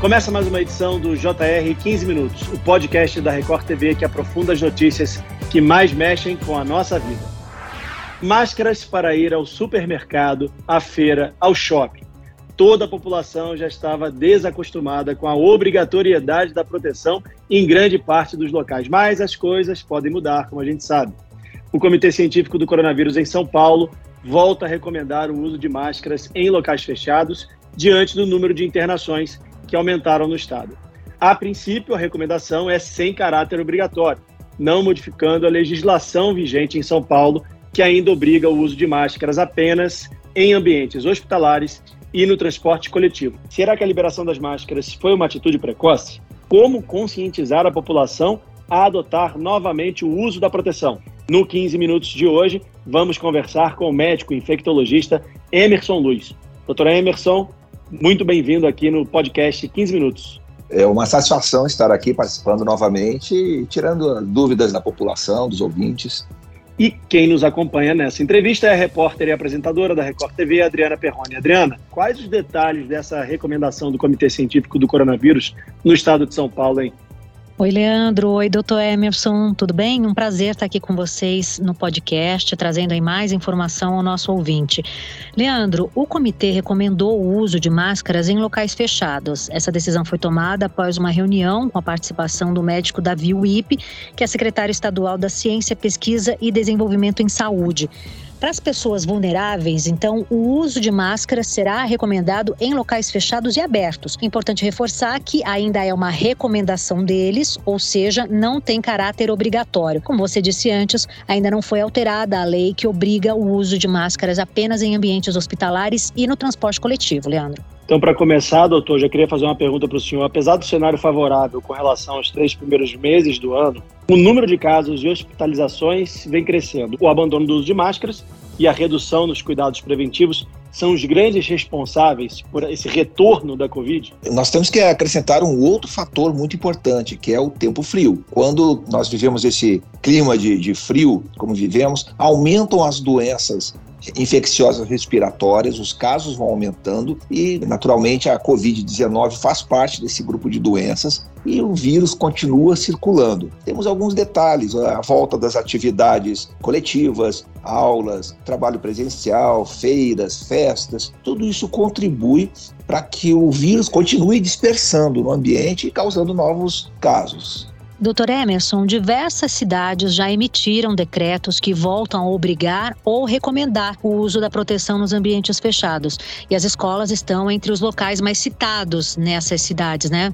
Começa mais uma edição do JR 15 Minutos, o podcast da Record TV que aprofunda as notícias que mais mexem com a nossa vida. Máscaras para ir ao supermercado, à feira, ao shopping. Toda a população já estava desacostumada com a obrigatoriedade da proteção em grande parte dos locais, mas as coisas podem mudar, como a gente sabe. O Comitê Científico do Coronavírus em São Paulo volta a recomendar o uso de máscaras em locais fechados diante do número de internações que aumentaram no estado. A princípio, a recomendação é sem caráter obrigatório, não modificando a legislação vigente em São Paulo, que ainda obriga o uso de máscaras apenas em ambientes hospitalares e no transporte coletivo. Será que a liberação das máscaras foi uma atitude precoce? Como conscientizar a população a adotar novamente o uso da proteção? No 15 minutos de hoje, vamos conversar com o médico infectologista Emerson Luiz. Doutor Emerson, muito bem-vindo aqui no podcast 15 Minutos. É uma satisfação estar aqui participando novamente e tirando dúvidas da população, dos ouvintes. E quem nos acompanha nessa entrevista é a repórter e apresentadora da Record TV, Adriana Perrone. Adriana, quais os detalhes dessa recomendação do Comitê Científico do Coronavírus no estado de São Paulo, hein? Oi, Leandro. Oi, doutor Emerson. Tudo bem? Um prazer estar aqui com vocês no podcast, trazendo aí mais informação ao nosso ouvinte. Leandro, o comitê recomendou o uso de máscaras em locais fechados. Essa decisão foi tomada após uma reunião com a participação do médico Davi Wip, que é secretário estadual da Ciência, Pesquisa e Desenvolvimento em Saúde. Para as pessoas vulneráveis, então, o uso de máscara será recomendado em locais fechados e abertos. Importante reforçar que ainda é uma recomendação deles, ou seja, não tem caráter obrigatório. Como você disse antes, ainda não foi alterada a lei que obriga o uso de máscaras apenas em ambientes hospitalares e no transporte coletivo, Leandro. Então, para começar, doutor, já queria fazer uma pergunta para o senhor. Apesar do cenário favorável com relação aos três primeiros meses do ano, o número de casos de hospitalizações vem crescendo. O abandono do uso de máscaras e a redução nos cuidados preventivos são os grandes responsáveis por esse retorno da Covid? Nós temos que acrescentar um outro fator muito importante, que é o tempo frio. Quando nós vivemos esse clima de, de frio, como vivemos, aumentam as doenças infecciosas respiratórias, os casos vão aumentando e, naturalmente, a Covid-19 faz parte desse grupo de doenças e o vírus continua circulando. Temos alguns detalhes: a volta das atividades coletivas, aulas, trabalho presencial, feiras, festas, tudo isso contribui para que o vírus continue dispersando no ambiente e causando novos casos. Doutor Emerson, diversas cidades já emitiram decretos que voltam a obrigar ou recomendar o uso da proteção nos ambientes fechados. E as escolas estão entre os locais mais citados nessas cidades, né?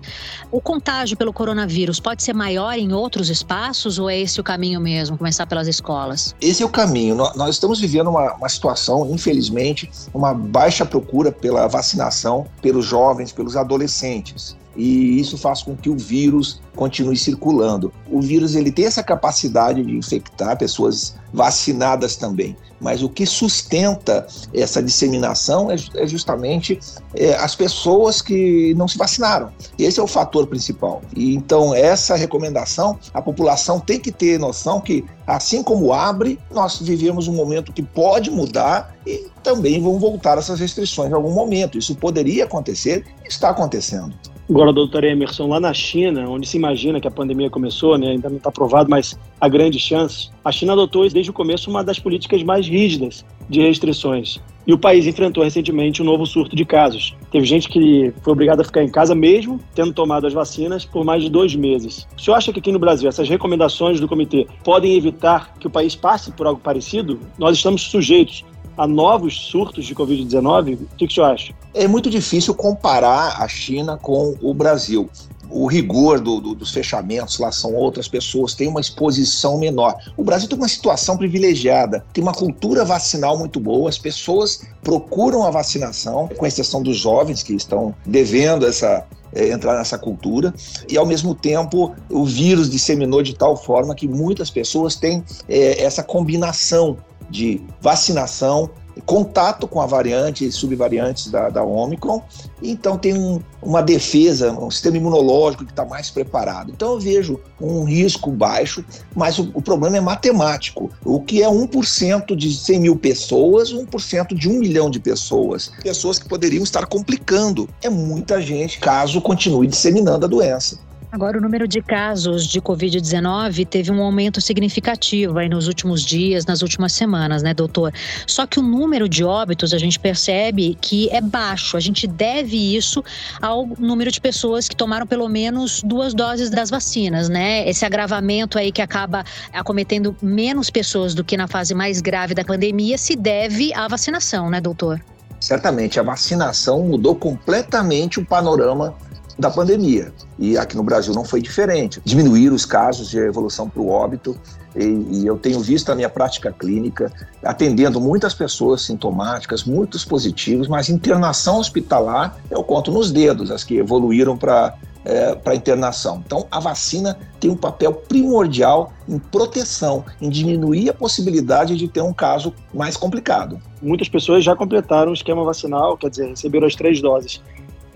O contágio pelo coronavírus pode ser maior em outros espaços ou é esse o caminho mesmo, começar pelas escolas? Esse é o caminho. Nós estamos vivendo uma, uma situação, infelizmente, uma baixa procura pela vacinação pelos jovens, pelos adolescentes e isso faz com que o vírus continue circulando. O vírus ele tem essa capacidade de infectar pessoas vacinadas também, mas o que sustenta essa disseminação é, é justamente é, as pessoas que não se vacinaram. Esse é o fator principal. E então essa recomendação, a população tem que ter noção que assim como abre, nós vivemos um momento que pode mudar e também vão voltar essas restrições em algum momento. Isso poderia acontecer, está acontecendo. Agora, doutor Emerson, lá na China, onde se imagina que a pandemia começou, né, ainda não está provado, mas há grandes chances, a China adotou desde o começo uma das políticas mais rígidas de restrições. E o país enfrentou recentemente um novo surto de casos. Teve gente que foi obrigada a ficar em casa mesmo tendo tomado as vacinas por mais de dois meses. O senhor acha que aqui no Brasil essas recomendações do comitê podem evitar que o país passe por algo parecido? Nós estamos sujeitos a novos surtos de Covid-19? O que, que senhor acha? É muito difícil comparar a China com o Brasil. O rigor do, do, dos fechamentos lá são outras pessoas, tem uma exposição menor. O Brasil tem uma situação privilegiada, tem uma cultura vacinal muito boa, as pessoas procuram a vacinação, com exceção dos jovens que estão devendo essa, é, entrar nessa cultura e ao mesmo tempo o vírus disseminou de tal forma que muitas pessoas têm é, essa combinação de vacinação contato com a variante e subvariantes da, da Omicron, então tem um, uma defesa, um sistema imunológico que está mais preparado. Então eu vejo um risco baixo, mas o, o problema é matemático. O que é 1% de 100 mil pessoas, 1% de 1 milhão de pessoas. Pessoas que poderiam estar complicando. É muita gente, caso continue disseminando a doença. Agora, o número de casos de Covid-19 teve um aumento significativo aí nos últimos dias, nas últimas semanas, né, doutor? Só que o número de óbitos a gente percebe que é baixo. A gente deve isso ao número de pessoas que tomaram pelo menos duas doses das vacinas, né? Esse agravamento aí que acaba acometendo menos pessoas do que na fase mais grave da pandemia se deve à vacinação, né, doutor? Certamente, a vacinação mudou completamente o panorama da pandemia. E aqui no Brasil não foi diferente. Diminuíram os casos de evolução para o óbito. E, e, eu tenho visto a minha prática clínica atendendo muitas pessoas sintomáticas, muitos positivos, mas internação hospitalar eu conto nos dedos as que evoluíram para é, para internação. Então, a vacina tem um papel primordial em proteção, em diminuir a possibilidade de ter um caso mais complicado. Muitas pessoas já completaram o esquema vacinal, quer dizer, receberam as três doses.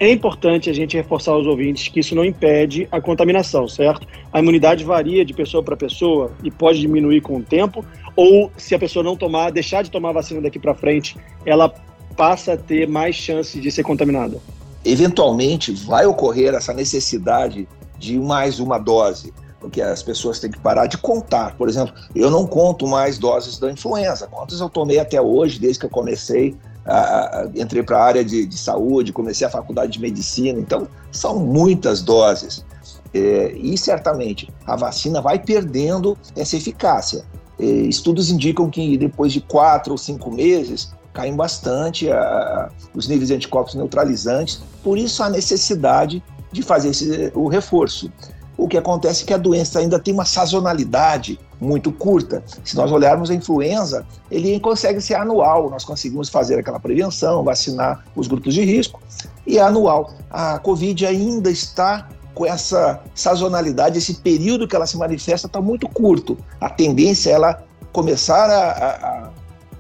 É importante a gente reforçar aos ouvintes que isso não impede a contaminação, certo? A imunidade varia de pessoa para pessoa e pode diminuir com o tempo, ou se a pessoa não tomar, deixar de tomar vacina daqui para frente, ela passa a ter mais chance de ser contaminada. Eventualmente vai ocorrer essa necessidade de mais uma dose, porque as pessoas têm que parar de contar. Por exemplo, eu não conto mais doses da influenza. Quantas eu tomei até hoje, desde que eu comecei entrei para a área de, de, saúde, comecei a faculdade de medicina, então são muitas doses. É, e certamente a vacina vai perdendo essa eficácia. É, estudos indicam que depois de quatro ou cinco meses caem bastante a, os níveis de anticorpos neutralizantes, por isso a necessidade de fazer esse, o reforço. O que acontece é que a doença ainda tem uma sazonalidade muito curta. Se nós olharmos a influenza, ele consegue ser anual, nós conseguimos fazer aquela prevenção, vacinar os grupos de risco, e é anual. A Covid ainda está com essa sazonalidade, esse período que ela se manifesta está muito curto. A tendência é ela começar a, a,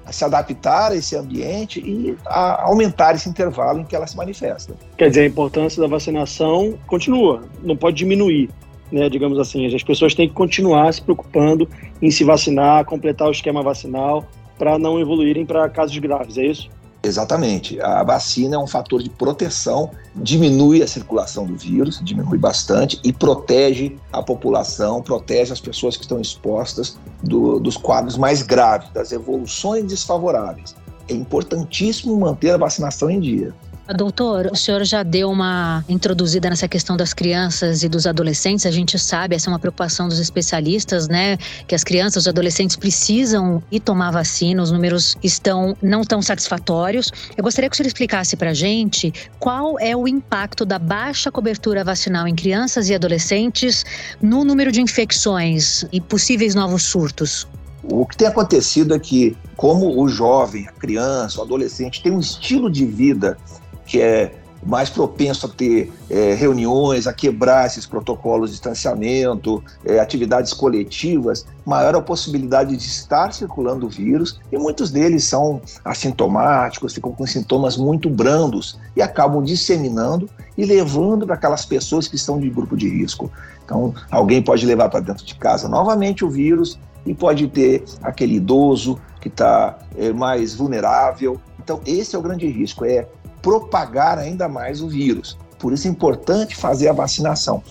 a, se adaptar a esse ambiente e a aumentar esse intervalo em que ela se manifesta. Quer dizer, a importância da vacinação continua, não pode diminuir né, digamos assim. As pessoas têm que continuar se preocupando em se vacinar, completar o esquema vacinal para não evoluírem para casos graves, é isso? Exatamente. A vacina é um fator de proteção, diminui a circulação do vírus, diminui bastante e protege a população, protege as pessoas que estão expostas do, dos quadros mais graves, das evoluções desfavoráveis. É importantíssimo manter a vacinação em dia. Doutor, o senhor já deu uma introduzida nessa questão das crianças e dos adolescentes. A gente sabe, essa é uma preocupação dos especialistas, né? Que as crianças, os adolescentes precisam ir tomar vacina, os números estão não tão satisfatórios. Eu gostaria que o senhor explicasse para a gente qual é o impacto da baixa cobertura vacinal em crianças e adolescentes no número de infecções e possíveis novos surtos. O que tem acontecido é que, como o jovem, a criança, o adolescente tem um estilo de vida que é mais propenso a ter é, reuniões, a quebrar esses protocolos de distanciamento, é, atividades coletivas, maior a possibilidade de estar circulando o vírus e muitos deles são assintomáticos, ficam com sintomas muito brandos e acabam disseminando e levando para aquelas pessoas que estão de grupo de risco. Então, alguém pode levar para dentro de casa novamente o vírus e pode ter aquele idoso que está é, mais vulnerável. Então, esse é o grande risco, é propagar ainda mais o vírus. Por isso é importante fazer a vacinação.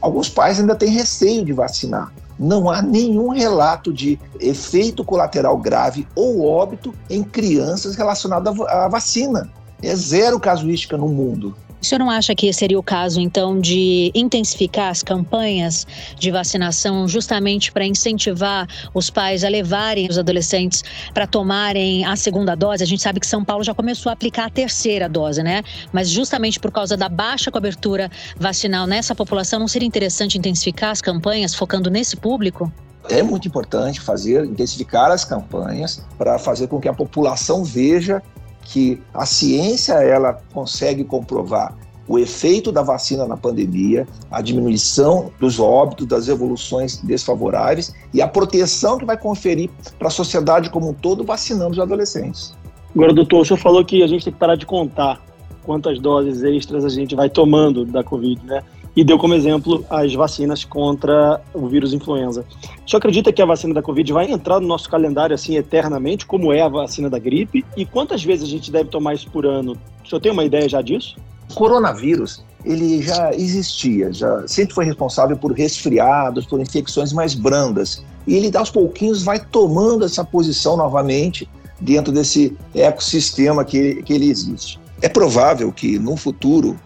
Alguns pais ainda têm receio de vacinar. Não há nenhum relato de efeito colateral grave ou óbito em crianças relacionado à vacina. É zero casuística no mundo. O senhor não acha que seria o caso, então, de intensificar as campanhas de vacinação justamente para incentivar os pais a levarem os adolescentes para tomarem a segunda dose? A gente sabe que São Paulo já começou a aplicar a terceira dose, né? Mas justamente por causa da baixa cobertura vacinal nessa população, não seria interessante intensificar as campanhas focando nesse público? É muito importante fazer, intensificar as campanhas para fazer com que a população veja que a ciência ela consegue comprovar o efeito da vacina na pandemia, a diminuição dos óbitos, das evoluções desfavoráveis e a proteção que vai conferir para a sociedade como um todo vacinando os adolescentes. Agora, doutor, o senhor falou que a gente tem que parar de contar quantas doses extras a gente vai tomando da Covid, né? E deu como exemplo as vacinas contra o vírus influenza. Senhor acredita que a vacina da Covid vai entrar no nosso calendário assim eternamente, como é a vacina da gripe? E quantas vezes a gente deve tomar isso por ano? O senhor tem uma ideia já disso? O coronavírus, ele já existia, já sempre foi responsável por resfriados, por infecções mais brandas. E ele, aos pouquinhos, vai tomando essa posição novamente dentro desse ecossistema que, que ele existe. É provável que no futuro,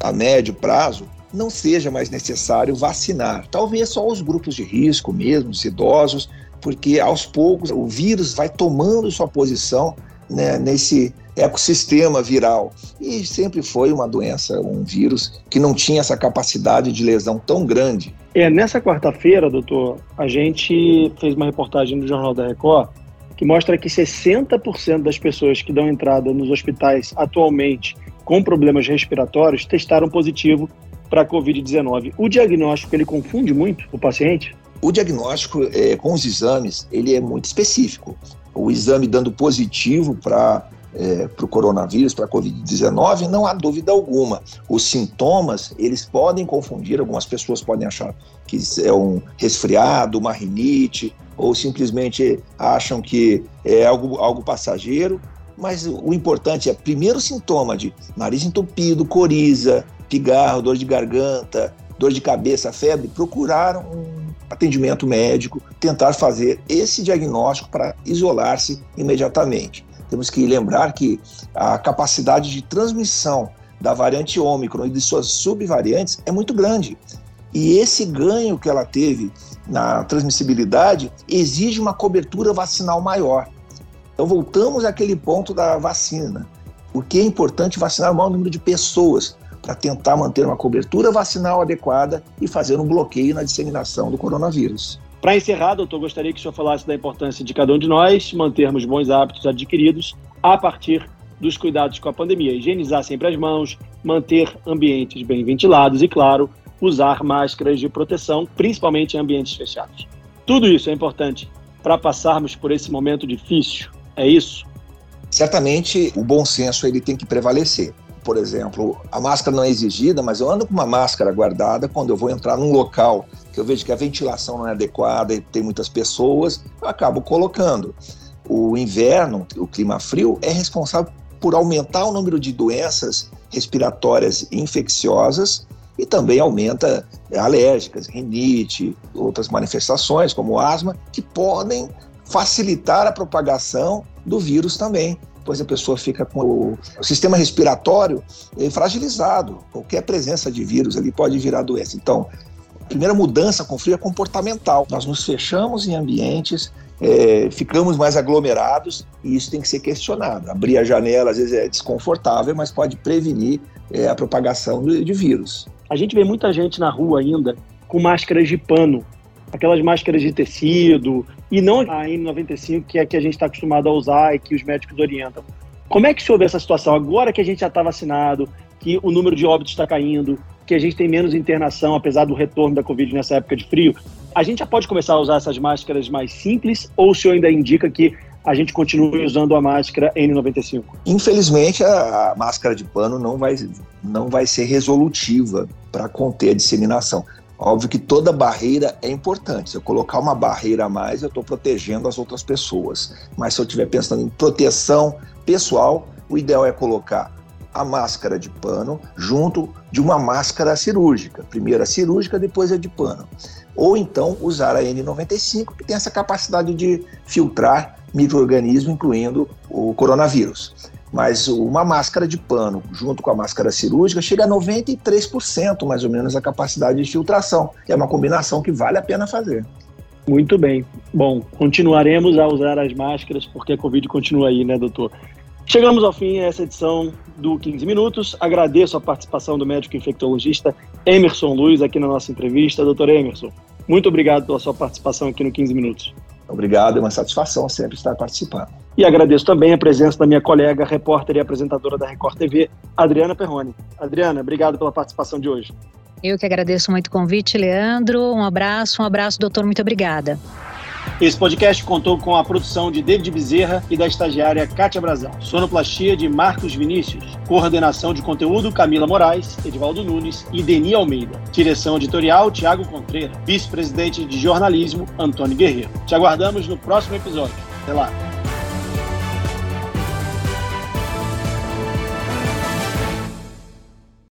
a médio prazo, não seja mais necessário vacinar. Talvez só os grupos de risco mesmo, os idosos, porque aos poucos o vírus vai tomando sua posição né, nesse ecossistema viral. E sempre foi uma doença, um vírus que não tinha essa capacidade de lesão tão grande. É, nessa quarta-feira, doutor, a gente fez uma reportagem no Jornal da Record que mostra que 60% das pessoas que dão entrada nos hospitais atualmente com problemas respiratórios testaram positivo para a Covid-19. O diagnóstico, ele confunde muito o paciente? O diagnóstico é, com os exames, ele é muito específico. O exame dando positivo para é, para o coronavírus, para a Covid-19, não há dúvida alguma. Os sintomas, eles podem confundir, algumas pessoas podem achar que é um resfriado, uma rinite, ou simplesmente acham que é algo, algo passageiro, mas o importante é, primeiro sintoma de nariz entupido, coriza, pigarro, dor de garganta, dor de cabeça, febre, procurar um atendimento médico, tentar fazer esse diagnóstico para isolar-se imediatamente. Temos que lembrar que a capacidade de transmissão da variante Ômicron e de suas subvariantes é muito grande. E esse ganho que ela teve na transmissibilidade exige uma cobertura vacinal maior. Então, voltamos àquele ponto da vacina. O que é importante vacinar o maior número de pessoas para tentar manter uma cobertura vacinal adequada e fazer um bloqueio na disseminação do coronavírus. Para encerrar, doutor, gostaria que o senhor falasse da importância de cada um de nós mantermos bons hábitos adquiridos a partir dos cuidados com a pandemia. Higienizar sempre as mãos, manter ambientes bem ventilados e, claro, usar máscaras de proteção, principalmente em ambientes fechados. Tudo isso é importante para passarmos por esse momento difícil. É isso? Certamente o bom senso ele tem que prevalecer por exemplo, a máscara não é exigida, mas eu ando com uma máscara guardada quando eu vou entrar num local que eu vejo que a ventilação não é adequada e tem muitas pessoas, eu acabo colocando. O inverno, o clima frio, é responsável por aumentar o número de doenças respiratórias infecciosas e também aumenta alérgicas, rinite, outras manifestações como asma, que podem facilitar a propagação do vírus também depois a pessoa fica com o, o sistema respiratório eh, fragilizado. Qualquer presença de vírus ali pode virar doença. Então, a primeira mudança com frio é comportamental. Nós nos fechamos em ambientes, é, ficamos mais aglomerados e isso tem que ser questionado. Abrir a janela às vezes é desconfortável, mas pode prevenir é, a propagação de, de vírus. A gente vê muita gente na rua ainda com máscaras de pano aquelas máscaras de tecido, e não a N95, que é a que a gente está acostumado a usar e que os médicos orientam. Como é que se houve essa situação? Agora que a gente já está vacinado, que o número de óbitos está caindo, que a gente tem menos internação, apesar do retorno da Covid nessa época de frio, a gente já pode começar a usar essas máscaras mais simples ou o senhor ainda indica que a gente continue usando a máscara N95? Infelizmente, a, máscara de pano não vai, não vai ser resolutiva para conter a disseminação. Óbvio que toda barreira é importante. Se eu colocar uma barreira a mais, eu estou protegendo as outras pessoas. Mas se eu estiver pensando em proteção pessoal, o ideal é colocar a máscara de pano junto de uma máscara cirúrgica. Primeiro a cirúrgica, depois a de pano. Ou então usar a N95, que tem essa capacidade de filtrar micro-organismos, incluindo o coronavírus. Mas uma máscara de pano, junto com a máscara cirúrgica, chega a 93% mais ou menos a capacidade de filtração. É uma combinação que vale a pena fazer. Muito bem. Bom, continuaremos a usar as máscaras porque a Covid continua aí, né, doutor? Chegamos ao fim dessa edição do 15 Minutos. Agradeço a participação do médico infectologista Emerson Luiz aqui na nossa entrevista. Doutor Emerson, muito obrigado pela sua participação aqui no 15 Minutos. Obrigado, é uma satisfação sempre estar participando. E agradeço também a presença da minha colega, repórter e apresentadora da Record TV, Adriana Perrone. Adriana, obrigado pela participação de hoje. Eu que agradeço muito o convite, Leandro. Um abraço, um abraço, doutor. Muito obrigada. Esse podcast contou com a produção de David Bezerra e da estagiária Kátia Brazão. Sonoplastia de Marcos Vinícius. Coordenação de conteúdo Camila Moraes, Edvaldo Nunes e Deni Almeida. Direção editorial Tiago Contreira. Vice-presidente de jornalismo Antônio Guerreiro. Te aguardamos no próximo episódio. Até lá.